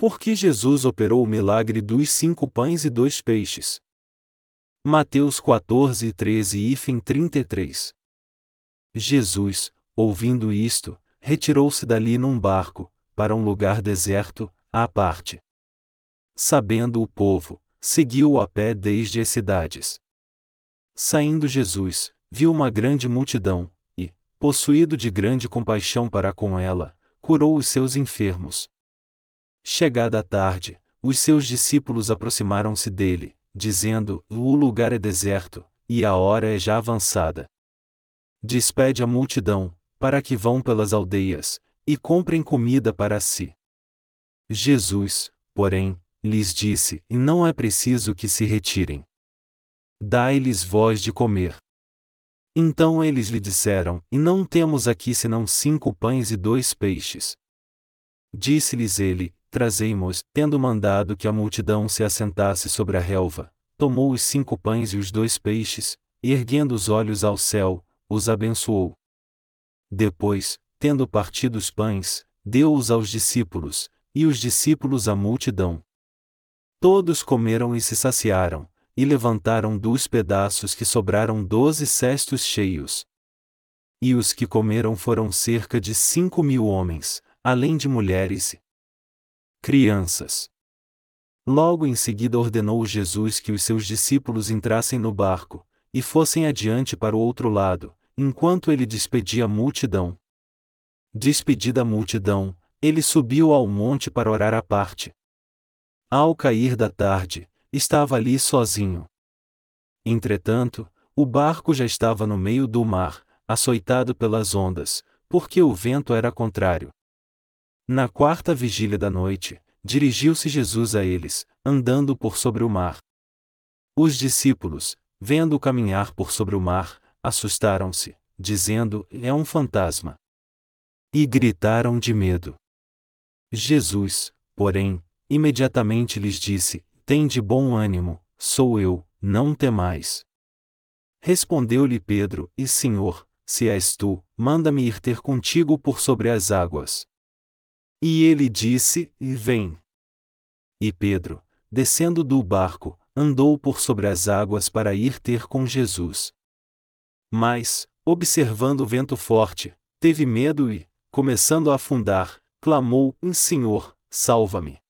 Por que Jesus operou o milagre dos cinco pães e dois peixes? Mateus 14, 13 e fim 33 Jesus, ouvindo isto, retirou-se dali num barco, para um lugar deserto, à parte. Sabendo o povo, seguiu-o a pé desde as cidades. Saindo Jesus, viu uma grande multidão, e, possuído de grande compaixão para com ela, curou os seus enfermos. Chegada a tarde, os seus discípulos aproximaram-se dele, dizendo: O lugar é deserto, e a hora é já avançada. Despede a multidão, para que vão pelas aldeias, e comprem comida para si. Jesus, porém, lhes disse: não é preciso que se retirem. Dai-lhes voz de comer. Então eles lhe disseram: E não temos aqui senão cinco pães e dois peixes. Disse-lhes ele: Trazei-mos, tendo mandado que a multidão se assentasse sobre a relva, tomou os cinco pães e os dois peixes, e erguendo os olhos ao céu, os abençoou. Depois, tendo partido os pães, deu-os aos discípulos, e os discípulos à multidão. Todos comeram e se saciaram, e levantaram dos pedaços que sobraram doze cestos cheios. E os que comeram foram cerca de cinco mil homens, além de mulheres crianças. Logo em seguida ordenou Jesus que os seus discípulos entrassem no barco, e fossem adiante para o outro lado, enquanto ele despedia a multidão. Despedida a multidão, ele subiu ao monte para orar à parte. Ao cair da tarde, estava ali sozinho. Entretanto, o barco já estava no meio do mar, açoitado pelas ondas, porque o vento era contrário. Na quarta vigília da noite, dirigiu-se Jesus a eles, andando por sobre o mar. Os discípulos, vendo-o caminhar por sobre o mar, assustaram-se, dizendo: É um fantasma. E gritaram de medo. Jesus, porém, imediatamente lhes disse: Tem de bom ânimo, sou eu, não temais. Respondeu-lhe Pedro: E Senhor, se és tu, manda-me ir ter contigo por sobre as águas. E ele disse: vem. E Pedro, descendo do barco, andou por sobre as águas para ir ter com Jesus. Mas, observando o vento forte, teve medo e, começando a afundar, clamou: Senhor, salva-me.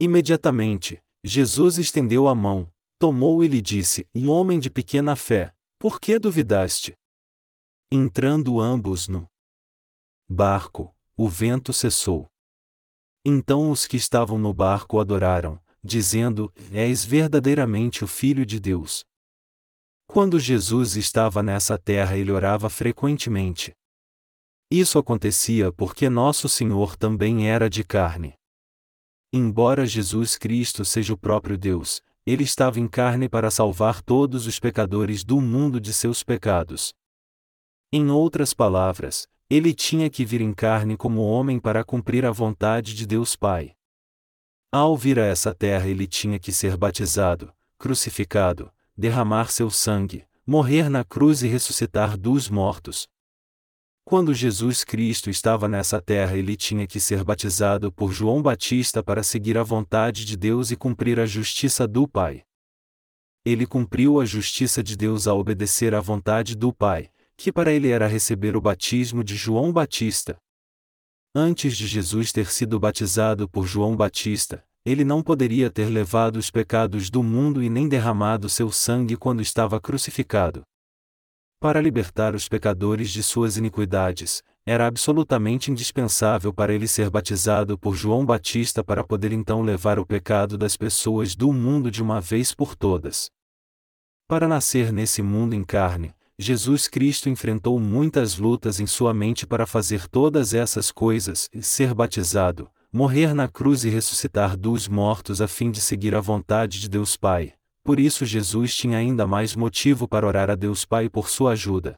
Imediatamente, Jesus estendeu a mão, tomou e lhe disse: Homem de pequena fé, por que duvidaste? Entrando ambos no barco, o vento cessou. Então os que estavam no barco adoraram, dizendo: És verdadeiramente o Filho de Deus. Quando Jesus estava nessa terra, ele orava frequentemente. Isso acontecia porque nosso Senhor também era de carne. Embora Jesus Cristo seja o próprio Deus, ele estava em carne para salvar todos os pecadores do mundo de seus pecados. Em outras palavras, ele tinha que vir em carne como homem para cumprir a vontade de Deus Pai. Ao vir a essa terra, ele tinha que ser batizado, crucificado, derramar seu sangue, morrer na cruz e ressuscitar dos mortos. Quando Jesus Cristo estava nessa terra, ele tinha que ser batizado por João Batista para seguir a vontade de Deus e cumprir a justiça do Pai. Ele cumpriu a justiça de Deus ao obedecer à vontade do Pai, que para ele era receber o batismo de João Batista. Antes de Jesus ter sido batizado por João Batista, ele não poderia ter levado os pecados do mundo e nem derramado seu sangue quando estava crucificado. Para libertar os pecadores de suas iniquidades, era absolutamente indispensável para ele ser batizado por João Batista para poder então levar o pecado das pessoas do mundo de uma vez por todas. Para nascer nesse mundo em carne, Jesus Cristo enfrentou muitas lutas em sua mente para fazer todas essas coisas e ser batizado, morrer na cruz e ressuscitar dos mortos a fim de seguir a vontade de Deus Pai. Por isso Jesus tinha ainda mais motivo para orar a Deus Pai por sua ajuda.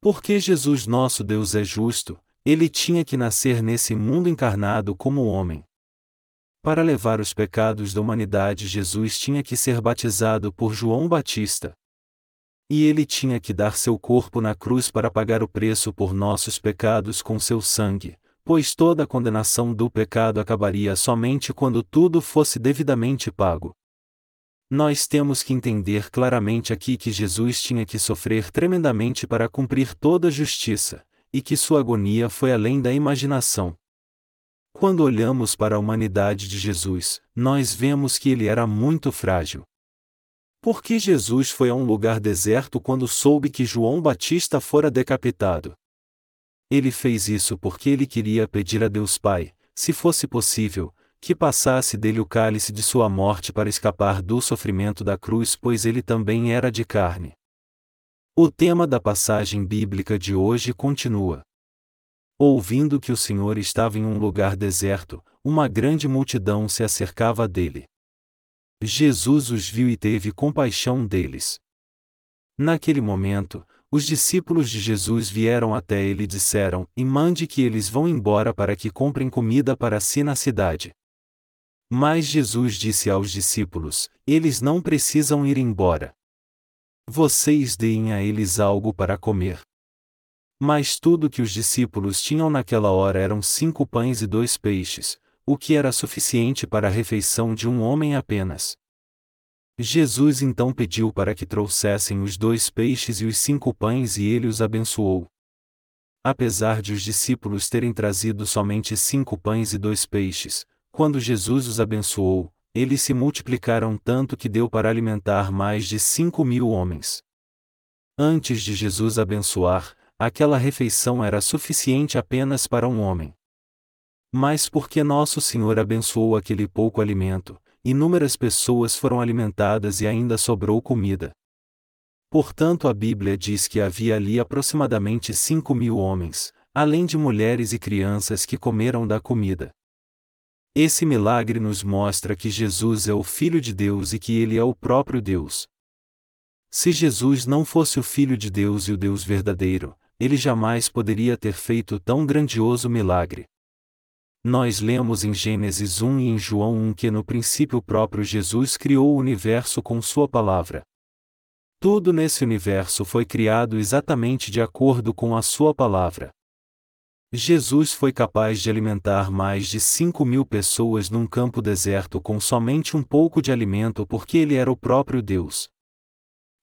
Porque Jesus nosso Deus é justo, ele tinha que nascer nesse mundo encarnado como homem. Para levar os pecados da humanidade, Jesus tinha que ser batizado por João Batista. E ele tinha que dar seu corpo na cruz para pagar o preço por nossos pecados com seu sangue, pois toda a condenação do pecado acabaria somente quando tudo fosse devidamente pago. Nós temos que entender claramente aqui que Jesus tinha que sofrer tremendamente para cumprir toda a justiça, e que sua agonia foi além da imaginação. Quando olhamos para a humanidade de Jesus, nós vemos que ele era muito frágil. Por que Jesus foi a um lugar deserto quando soube que João Batista fora decapitado? Ele fez isso porque ele queria pedir a Deus Pai, se fosse possível, que passasse dele o cálice de sua morte para escapar do sofrimento da cruz, pois ele também era de carne. O tema da passagem bíblica de hoje continua. Ouvindo que o Senhor estava em um lugar deserto, uma grande multidão se acercava dele. Jesus os viu e teve compaixão deles. Naquele momento, os discípulos de Jesus vieram até ele e disseram: E mande que eles vão embora para que comprem comida para si na cidade. Mas Jesus disse aos discípulos: Eles não precisam ir embora. Vocês deem a eles algo para comer. Mas tudo que os discípulos tinham naquela hora eram cinco pães e dois peixes, o que era suficiente para a refeição de um homem apenas. Jesus então pediu para que trouxessem os dois peixes e os cinco pães e ele os abençoou. Apesar de os discípulos terem trazido somente cinco pães e dois peixes, quando Jesus os abençoou, eles se multiplicaram tanto que deu para alimentar mais de cinco mil homens. Antes de Jesus abençoar, aquela refeição era suficiente apenas para um homem. Mas porque nosso Senhor abençoou aquele pouco alimento, inúmeras pessoas foram alimentadas e ainda sobrou comida. Portanto, a Bíblia diz que havia ali aproximadamente cinco mil homens, além de mulheres e crianças que comeram da comida. Esse milagre nos mostra que Jesus é o Filho de Deus e que ele é o próprio Deus. Se Jesus não fosse o Filho de Deus e o Deus verdadeiro, ele jamais poderia ter feito tão grandioso milagre. Nós lemos em Gênesis 1 e em João 1 que no princípio próprio Jesus criou o universo com Sua palavra. Tudo nesse universo foi criado exatamente de acordo com a Sua palavra. Jesus foi capaz de alimentar mais de 5 mil pessoas num campo deserto com somente um pouco de alimento porque ele era o próprio Deus.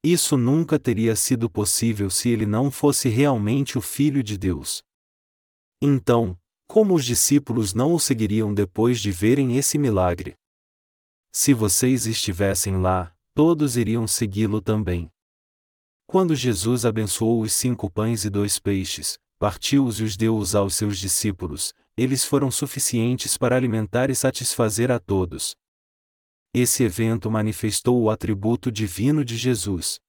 Isso nunca teria sido possível se ele não fosse realmente o Filho de Deus. Então, como os discípulos não o seguiriam depois de verem esse milagre? Se vocês estivessem lá, todos iriam segui-lo também. Quando Jesus abençoou os cinco pães e dois peixes, partiu-os e os deu-os aos seus discípulos, eles foram suficientes para alimentar e satisfazer a todos. Esse evento manifestou o atributo divino de Jesus.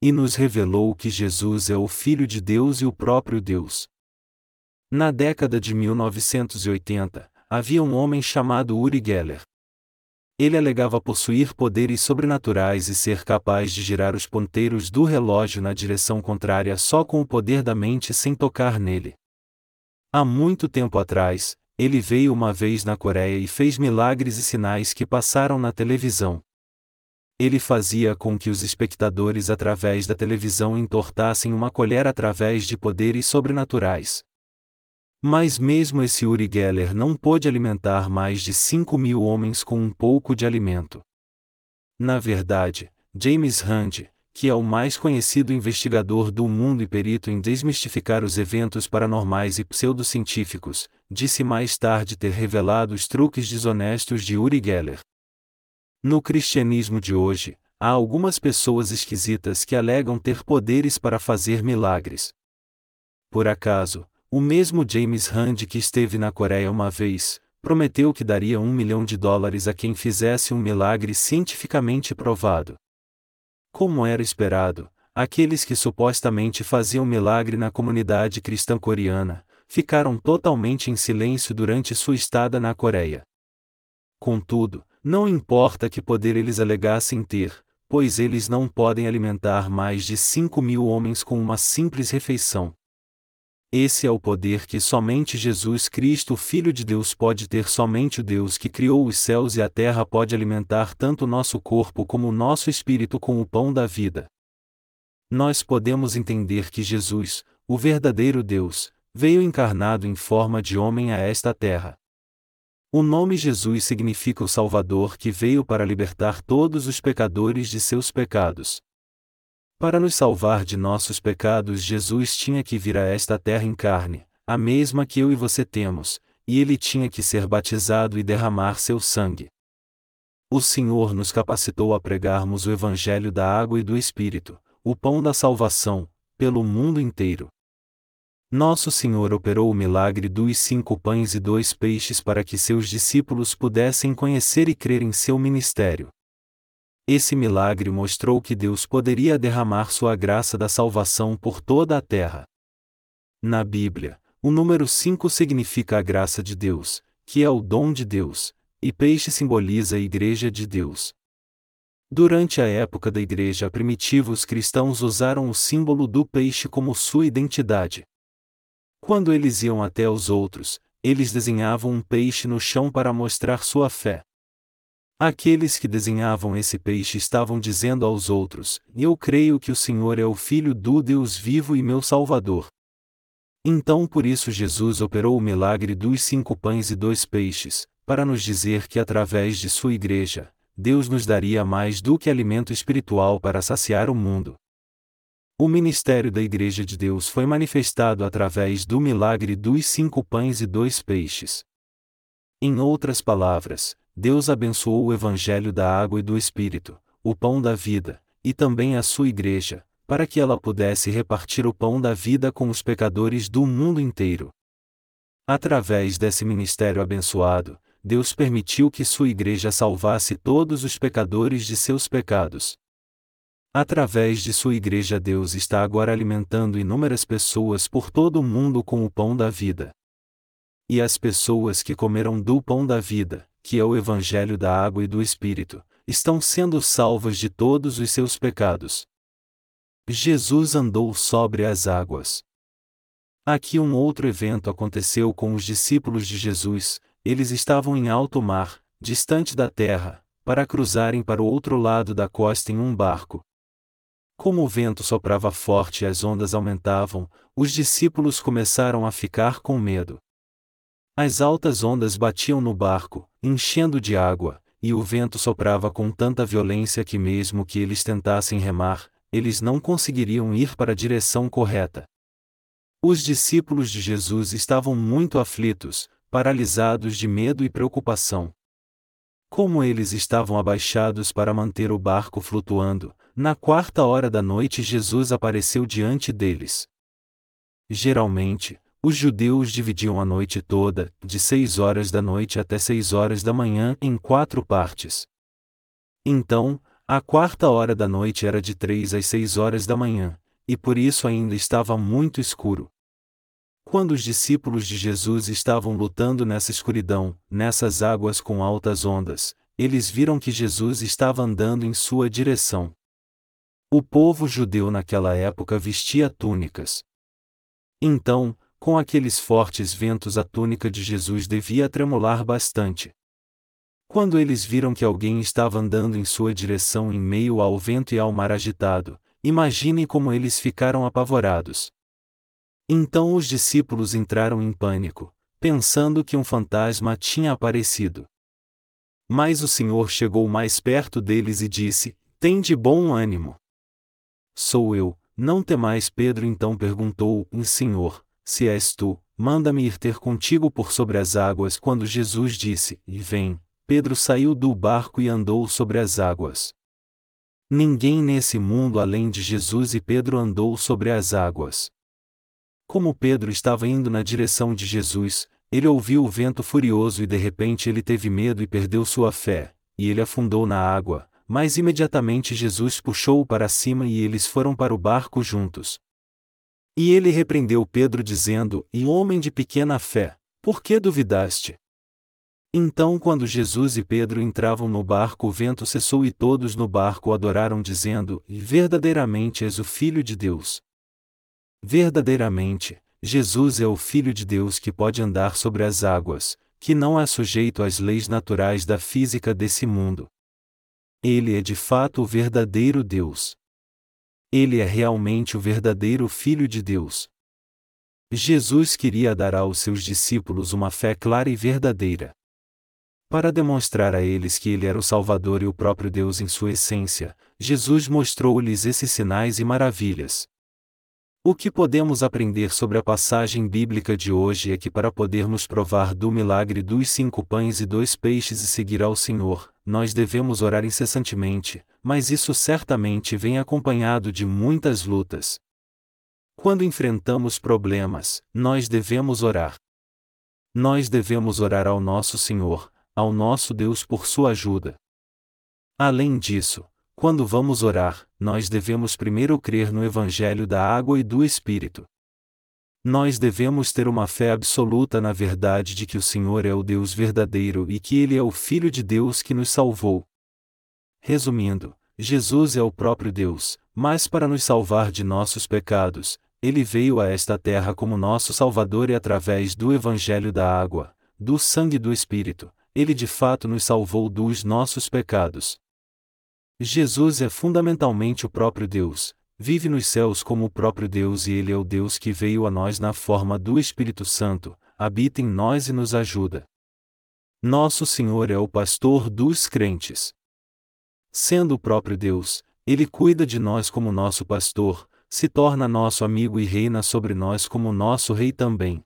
E nos revelou que Jesus é o Filho de Deus e o próprio Deus. Na década de 1980, havia um homem chamado Uri Geller. Ele alegava possuir poderes sobrenaturais e ser capaz de girar os ponteiros do relógio na direção contrária só com o poder da mente sem tocar nele. Há muito tempo atrás, ele veio uma vez na Coreia e fez milagres e sinais que passaram na televisão. Ele fazia com que os espectadores através da televisão entortassem uma colher através de poderes sobrenaturais. Mas mesmo esse Uri Geller não pôde alimentar mais de 5 mil homens com um pouco de alimento. Na verdade, James Rand, que é o mais conhecido investigador do mundo e perito em desmistificar os eventos paranormais e pseudocientíficos, disse mais tarde ter revelado os truques desonestos de Uri Geller. No cristianismo de hoje, há algumas pessoas esquisitas que alegam ter poderes para fazer milagres. Por acaso, o mesmo James Rand que esteve na Coreia uma vez, prometeu que daria um milhão de dólares a quem fizesse um milagre cientificamente provado. Como era esperado, aqueles que supostamente faziam milagre na comunidade cristã coreana, ficaram totalmente em silêncio durante sua estada na Coreia. Contudo, não importa que poder eles alegassem ter, pois eles não podem alimentar mais de 5 mil homens com uma simples refeição. Esse é o poder que somente Jesus Cristo, Filho de Deus, pode ter. Somente o Deus que criou os céus e a terra pode alimentar tanto o nosso corpo como o nosso espírito com o pão da vida. Nós podemos entender que Jesus, o verdadeiro Deus, veio encarnado em forma de homem a esta terra. O nome Jesus significa o Salvador que veio para libertar todos os pecadores de seus pecados. Para nos salvar de nossos pecados, Jesus tinha que vir a esta terra em carne, a mesma que eu e você temos, e ele tinha que ser batizado e derramar seu sangue. O Senhor nos capacitou a pregarmos o Evangelho da água e do Espírito, o pão da salvação, pelo mundo inteiro. Nosso Senhor operou o milagre dos cinco pães e dois peixes para que seus discípulos pudessem conhecer e crer em seu ministério. Esse milagre mostrou que Deus poderia derramar sua graça da salvação por toda a terra. Na Bíblia, o número 5 significa a graça de Deus, que é o dom de Deus, e peixe simboliza a Igreja de Deus. Durante a época da Igreja primitiva, os cristãos usaram o símbolo do peixe como sua identidade. Quando eles iam até os outros, eles desenhavam um peixe no chão para mostrar sua fé. Aqueles que desenhavam esse peixe estavam dizendo aos outros: Eu creio que o Senhor é o Filho do Deus vivo e meu Salvador. Então por isso Jesus operou o milagre dos cinco pães e dois peixes, para nos dizer que através de sua igreja, Deus nos daria mais do que alimento espiritual para saciar o mundo. O ministério da Igreja de Deus foi manifestado através do milagre dos cinco pães e dois peixes. Em outras palavras, Deus abençoou o Evangelho da água e do Espírito, o pão da vida, e também a sua Igreja, para que ela pudesse repartir o pão da vida com os pecadores do mundo inteiro. Através desse ministério abençoado, Deus permitiu que sua Igreja salvasse todos os pecadores de seus pecados. Através de sua igreja, Deus está agora alimentando inúmeras pessoas por todo o mundo com o pão da vida. E as pessoas que comeram do pão da vida, que é o Evangelho da água e do Espírito, estão sendo salvas de todos os seus pecados. Jesus andou sobre as águas. Aqui um outro evento aconteceu com os discípulos de Jesus, eles estavam em alto mar, distante da terra, para cruzarem para o outro lado da costa em um barco, como o vento soprava forte e as ondas aumentavam, os discípulos começaram a ficar com medo. As altas ondas batiam no barco, enchendo de água, e o vento soprava com tanta violência que, mesmo que eles tentassem remar, eles não conseguiriam ir para a direção correta. Os discípulos de Jesus estavam muito aflitos, paralisados de medo e preocupação. Como eles estavam abaixados para manter o barco flutuando, na quarta hora da noite Jesus apareceu diante deles. Geralmente, os judeus dividiam a noite toda, de seis horas da noite até seis horas da manhã, em quatro partes. Então, a quarta hora da noite era de três às seis horas da manhã, e por isso ainda estava muito escuro. Quando os discípulos de Jesus estavam lutando nessa escuridão, nessas águas com altas ondas, eles viram que Jesus estava andando em sua direção. O povo judeu naquela época vestia túnicas. Então, com aqueles fortes ventos, a túnica de Jesus devia tremular bastante. Quando eles viram que alguém estava andando em sua direção em meio ao vento e ao mar agitado, imaginem como eles ficaram apavorados. Então os discípulos entraram em pânico, pensando que um fantasma tinha aparecido. Mas o Senhor chegou mais perto deles e disse: Tem de bom ânimo. Sou eu, não temais. Pedro então perguntou: Senhor, se és tu, manda-me ir ter contigo por sobre as águas. Quando Jesus disse: E vem, Pedro saiu do barco e andou sobre as águas. Ninguém nesse mundo além de Jesus e Pedro andou sobre as águas. Como Pedro estava indo na direção de Jesus, ele ouviu o vento furioso e de repente ele teve medo e perdeu sua fé, e ele afundou na água, mas imediatamente Jesus puxou-o para cima e eles foram para o barco juntos. E ele repreendeu Pedro dizendo: E homem de pequena fé, por que duvidaste? Então, quando Jesus e Pedro entravam no barco, o vento cessou e todos no barco adoraram, dizendo: Verdadeiramente és o Filho de Deus. Verdadeiramente, Jesus é o Filho de Deus que pode andar sobre as águas, que não é sujeito às leis naturais da física desse mundo. Ele é de fato o verdadeiro Deus. Ele é realmente o verdadeiro Filho de Deus. Jesus queria dar aos seus discípulos uma fé clara e verdadeira. Para demonstrar a eles que ele era o Salvador e o próprio Deus em sua essência, Jesus mostrou-lhes esses sinais e maravilhas. O que podemos aprender sobre a passagem bíblica de hoje é que para podermos provar do milagre dos cinco pães e dois peixes e seguir ao Senhor, nós devemos orar incessantemente, mas isso certamente vem acompanhado de muitas lutas. Quando enfrentamos problemas, nós devemos orar. Nós devemos orar ao nosso Senhor, ao nosso Deus por sua ajuda. Além disso, quando vamos orar, nós devemos primeiro crer no Evangelho da água e do Espírito. Nós devemos ter uma fé absoluta na verdade de que o Senhor é o Deus verdadeiro e que Ele é o Filho de Deus que nos salvou. Resumindo, Jesus é o próprio Deus, mas para nos salvar de nossos pecados, Ele veio a esta terra como nosso Salvador e através do Evangelho da água, do sangue e do Espírito, ele de fato nos salvou dos nossos pecados. Jesus é fundamentalmente o próprio Deus, vive nos céus como o próprio Deus e Ele é o Deus que veio a nós na forma do Espírito Santo, habita em nós e nos ajuda. Nosso Senhor é o pastor dos crentes. Sendo o próprio Deus, Ele cuida de nós como nosso pastor, se torna nosso amigo e reina sobre nós como nosso rei também.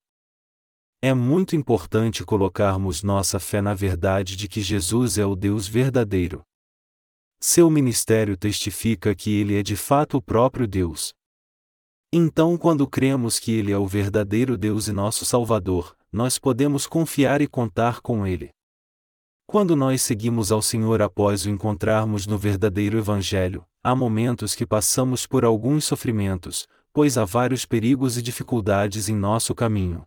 É muito importante colocarmos nossa fé na verdade de que Jesus é o Deus verdadeiro. Seu ministério testifica que ele é de fato o próprio Deus. Então, quando cremos que ele é o verdadeiro Deus e nosso Salvador, nós podemos confiar e contar com ele. Quando nós seguimos ao Senhor após o encontrarmos no verdadeiro Evangelho, há momentos que passamos por alguns sofrimentos, pois há vários perigos e dificuldades em nosso caminho.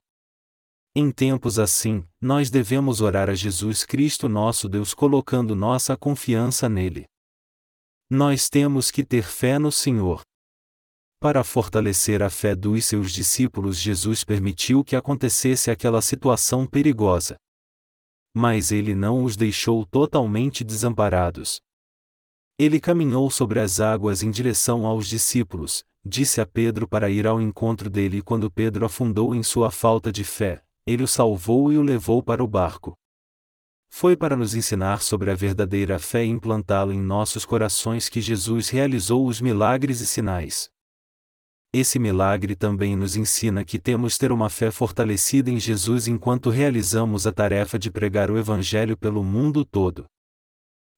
Em tempos assim, nós devemos orar a Jesus Cristo nosso Deus colocando nossa confiança nele. Nós temos que ter fé no Senhor. Para fortalecer a fé dos seus discípulos, Jesus permitiu que acontecesse aquela situação perigosa. Mas ele não os deixou totalmente desamparados. Ele caminhou sobre as águas em direção aos discípulos, disse a Pedro para ir ao encontro dele e quando Pedro afundou em sua falta de fé, ele o salvou e o levou para o barco. Foi para nos ensinar sobre a verdadeira fé e implantá-la em nossos corações que Jesus realizou os milagres e sinais. Esse milagre também nos ensina que temos ter uma fé fortalecida em Jesus enquanto realizamos a tarefa de pregar o Evangelho pelo mundo todo.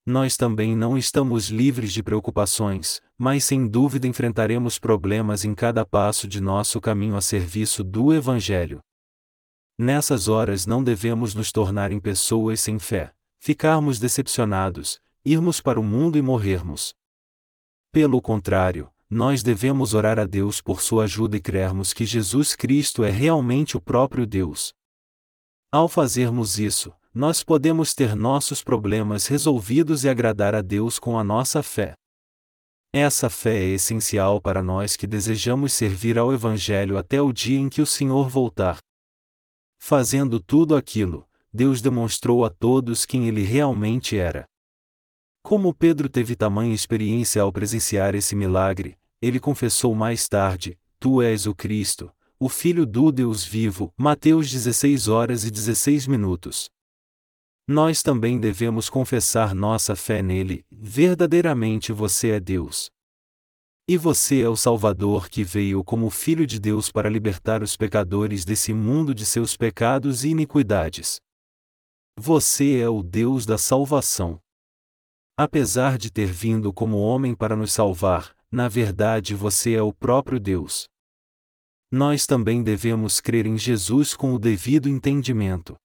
Nós também não estamos livres de preocupações, mas sem dúvida enfrentaremos problemas em cada passo de nosso caminho a serviço do Evangelho. Nessas horas não devemos nos tornar em pessoas sem fé, ficarmos decepcionados, irmos para o mundo e morrermos. Pelo contrário, nós devemos orar a Deus por sua ajuda e crermos que Jesus Cristo é realmente o próprio Deus. Ao fazermos isso, nós podemos ter nossos problemas resolvidos e agradar a Deus com a nossa fé. Essa fé é essencial para nós que desejamos servir ao Evangelho até o dia em que o Senhor voltar. Fazendo tudo aquilo, Deus demonstrou a todos quem ele realmente era. Como Pedro teve tamanha experiência ao presenciar esse milagre, ele confessou mais tarde: Tu és o Cristo, o Filho do Deus vivo. Mateus 16 horas e 16 minutos. Nós também devemos confessar nossa fé nele, verdadeiramente você é Deus. E você é o Salvador que veio como Filho de Deus para libertar os pecadores desse mundo de seus pecados e iniquidades. Você é o Deus da salvação. Apesar de ter vindo como homem para nos salvar, na verdade você é o próprio Deus. Nós também devemos crer em Jesus com o devido entendimento.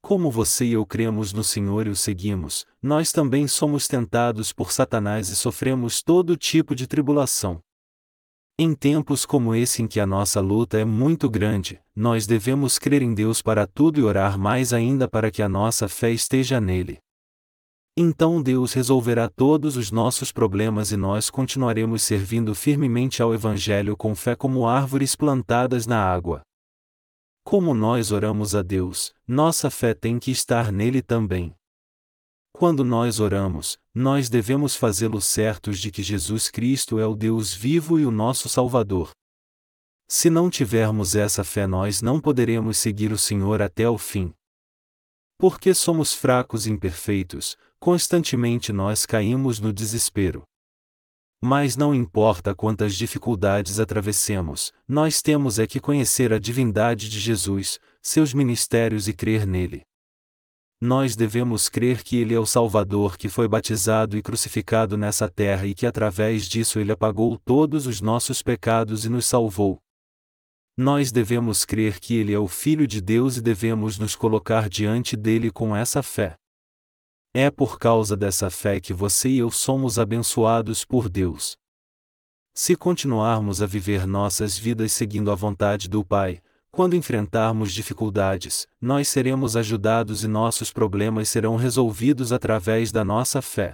Como você e eu cremos no Senhor e o seguimos, nós também somos tentados por Satanás e sofremos todo tipo de tribulação. Em tempos como esse em que a nossa luta é muito grande, nós devemos crer em Deus para tudo e orar mais ainda para que a nossa fé esteja nele. Então Deus resolverá todos os nossos problemas e nós continuaremos servindo firmemente ao Evangelho com fé como árvores plantadas na água. Como nós oramos a Deus, nossa fé tem que estar nele também. Quando nós oramos, nós devemos fazê-lo certos de que Jesus Cristo é o Deus vivo e o nosso Salvador. Se não tivermos essa fé, nós não poderemos seguir o Senhor até o fim. Porque somos fracos e imperfeitos, constantemente nós caímos no desespero. Mas não importa quantas dificuldades atravessemos, nós temos é que conhecer a divindade de Jesus, seus ministérios e crer nele. Nós devemos crer que Ele é o Salvador que foi batizado e crucificado nessa terra e que através disso Ele apagou todos os nossos pecados e nos salvou. Nós devemos crer que Ele é o Filho de Deus e devemos nos colocar diante dele com essa fé. É por causa dessa fé que você e eu somos abençoados por Deus. Se continuarmos a viver nossas vidas seguindo a vontade do Pai, quando enfrentarmos dificuldades, nós seremos ajudados e nossos problemas serão resolvidos através da nossa fé.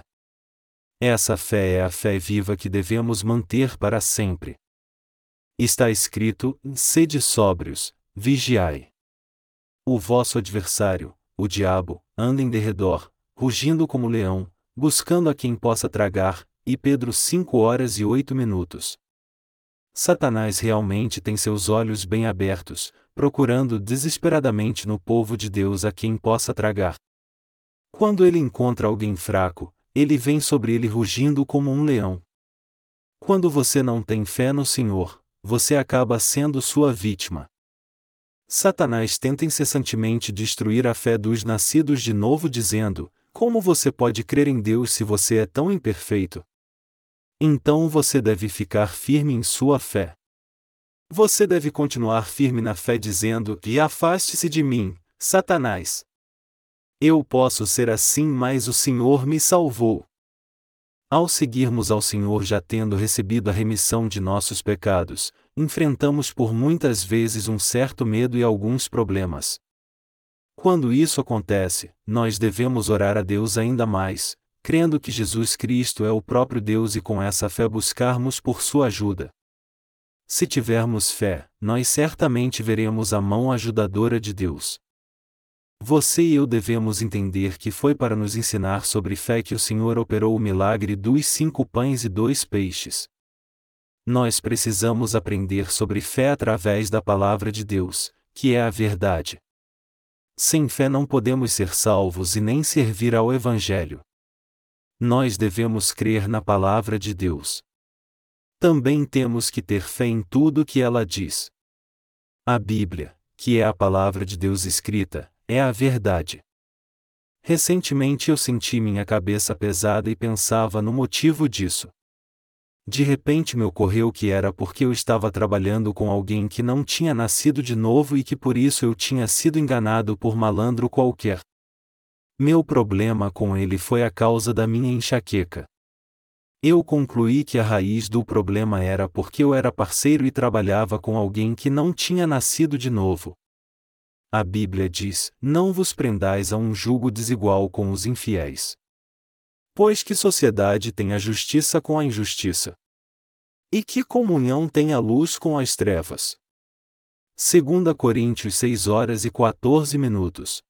Essa fé é a fé viva que devemos manter para sempre. Está escrito: sede sóbrios, vigiai. O vosso adversário, o diabo, anda em derredor, rugindo como leão, buscando a quem possa tragar. E Pedro 5 horas e 8 minutos. Satanás realmente tem seus olhos bem abertos, procurando desesperadamente no povo de Deus a quem possa tragar. Quando ele encontra alguém fraco, ele vem sobre ele rugindo como um leão. Quando você não tem fé no Senhor, você acaba sendo sua vítima. Satanás tenta incessantemente destruir a fé dos nascidos de novo, dizendo: Como você pode crer em Deus se você é tão imperfeito? Então você deve ficar firme em sua fé. Você deve continuar firme na fé dizendo: E afaste-se de mim, Satanás. Eu posso ser assim, mas o Senhor me salvou. Ao seguirmos ao Senhor já tendo recebido a remissão de nossos pecados, enfrentamos por muitas vezes um certo medo e alguns problemas. Quando isso acontece, nós devemos orar a Deus ainda mais, crendo que Jesus Cristo é o próprio Deus e com essa fé buscarmos por sua ajuda. Se tivermos fé, nós certamente veremos a mão ajudadora de Deus. Você e eu devemos entender que foi para nos ensinar sobre fé que o Senhor operou o milagre dos cinco pães e dois peixes. Nós precisamos aprender sobre fé através da palavra de Deus, que é a verdade. Sem fé não podemos ser salvos e nem servir ao Evangelho nós devemos crer na palavra de Deus. Também temos que ter fé em tudo que ela diz. A Bíblia, que é a palavra de Deus escrita, é a verdade. Recentemente eu senti minha cabeça pesada e pensava no motivo disso. De repente me ocorreu que era porque eu estava trabalhando com alguém que não tinha nascido de novo e que por isso eu tinha sido enganado por malandro qualquer. Meu problema com ele foi a causa da minha enxaqueca. Eu concluí que a raiz do problema era porque eu era parceiro e trabalhava com alguém que não tinha nascido de novo. A Bíblia diz: Não vos prendais a um jugo desigual com os infiéis. Pois que sociedade tem a justiça com a injustiça? E que comunhão tem a luz com as trevas? 2 Coríntios 6 horas e 14 minutos.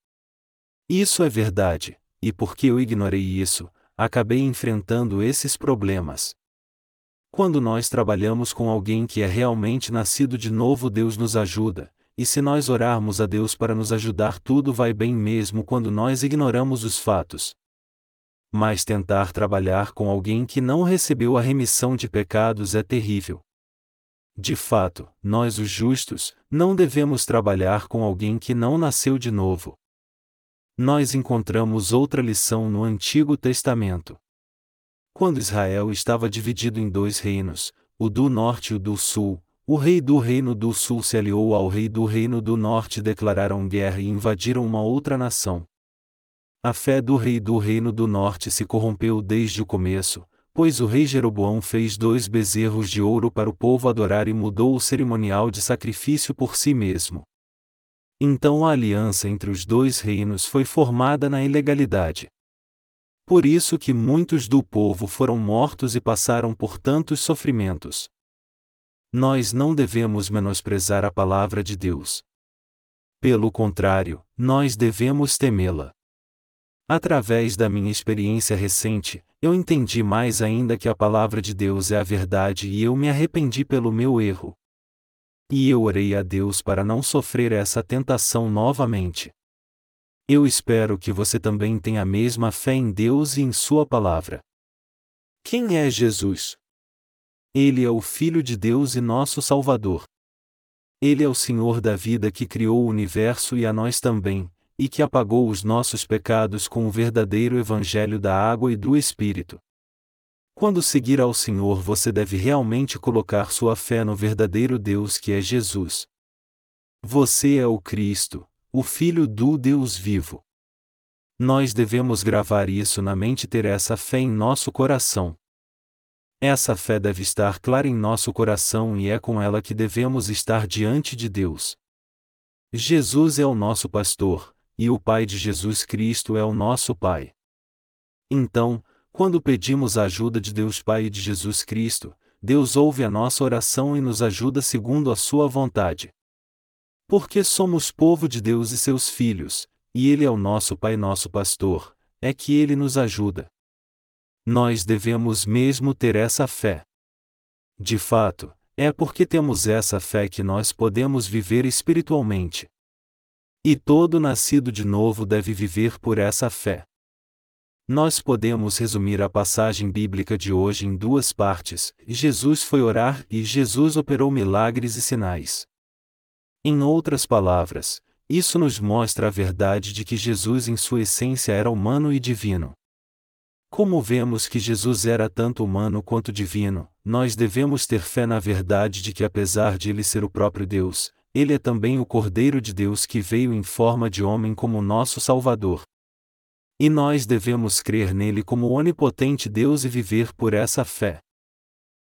Isso é verdade, e porque eu ignorei isso, acabei enfrentando esses problemas. Quando nós trabalhamos com alguém que é realmente nascido de novo, Deus nos ajuda, e se nós orarmos a Deus para nos ajudar, tudo vai bem mesmo quando nós ignoramos os fatos. Mas tentar trabalhar com alguém que não recebeu a remissão de pecados é terrível. De fato, nós os justos, não devemos trabalhar com alguém que não nasceu de novo nós encontramos outra lição no Antigo Testamento. Quando Israel estava dividido em dois reinos, o do norte e o do sul, o rei do reino do sul se aliou ao rei do reino do norte, declararam guerra e invadiram uma outra nação. A fé do rei do reino do norte se corrompeu desde o começo, pois o rei Jeroboão fez dois bezerros de ouro para o povo adorar e mudou o cerimonial de sacrifício por si mesmo. Então a aliança entre os dois reinos foi formada na ilegalidade. Por isso que muitos do povo foram mortos e passaram por tantos sofrimentos. Nós não devemos menosprezar a palavra de Deus. Pelo contrário, nós devemos temê-la. Através da minha experiência recente, eu entendi mais ainda que a palavra de Deus é a verdade e eu me arrependi pelo meu erro. E eu orei a Deus para não sofrer essa tentação novamente. Eu espero que você também tenha a mesma fé em Deus e em Sua palavra. Quem é Jesus? Ele é o Filho de Deus e nosso Salvador. Ele é o Senhor da vida que criou o universo e a nós também, e que apagou os nossos pecados com o verdadeiro Evangelho da água e do Espírito. Quando seguir ao Senhor, você deve realmente colocar sua fé no verdadeiro Deus que é Jesus. Você é o Cristo, o Filho do Deus vivo. Nós devemos gravar isso na mente e ter essa fé em nosso coração. Essa fé deve estar clara em nosso coração e é com ela que devemos estar diante de Deus. Jesus é o nosso pastor, e o Pai de Jesus Cristo é o nosso Pai. Então, quando pedimos a ajuda de Deus Pai e de Jesus Cristo, Deus ouve a nossa oração e nos ajuda segundo a Sua vontade. Porque somos povo de Deus e seus filhos, e Ele é o nosso Pai, nosso pastor, é que Ele nos ajuda. Nós devemos mesmo ter essa fé. De fato, é porque temos essa fé que nós podemos viver espiritualmente. E todo nascido de novo deve viver por essa fé. Nós podemos resumir a passagem bíblica de hoje em duas partes: Jesus foi orar e Jesus operou milagres e sinais. Em outras palavras, isso nos mostra a verdade de que Jesus, em sua essência, era humano e divino. Como vemos que Jesus era tanto humano quanto divino, nós devemos ter fé na verdade de que, apesar de ele ser o próprio Deus, ele é também o Cordeiro de Deus que veio em forma de homem como nosso Salvador. E nós devemos crer nele como onipotente Deus e viver por essa fé.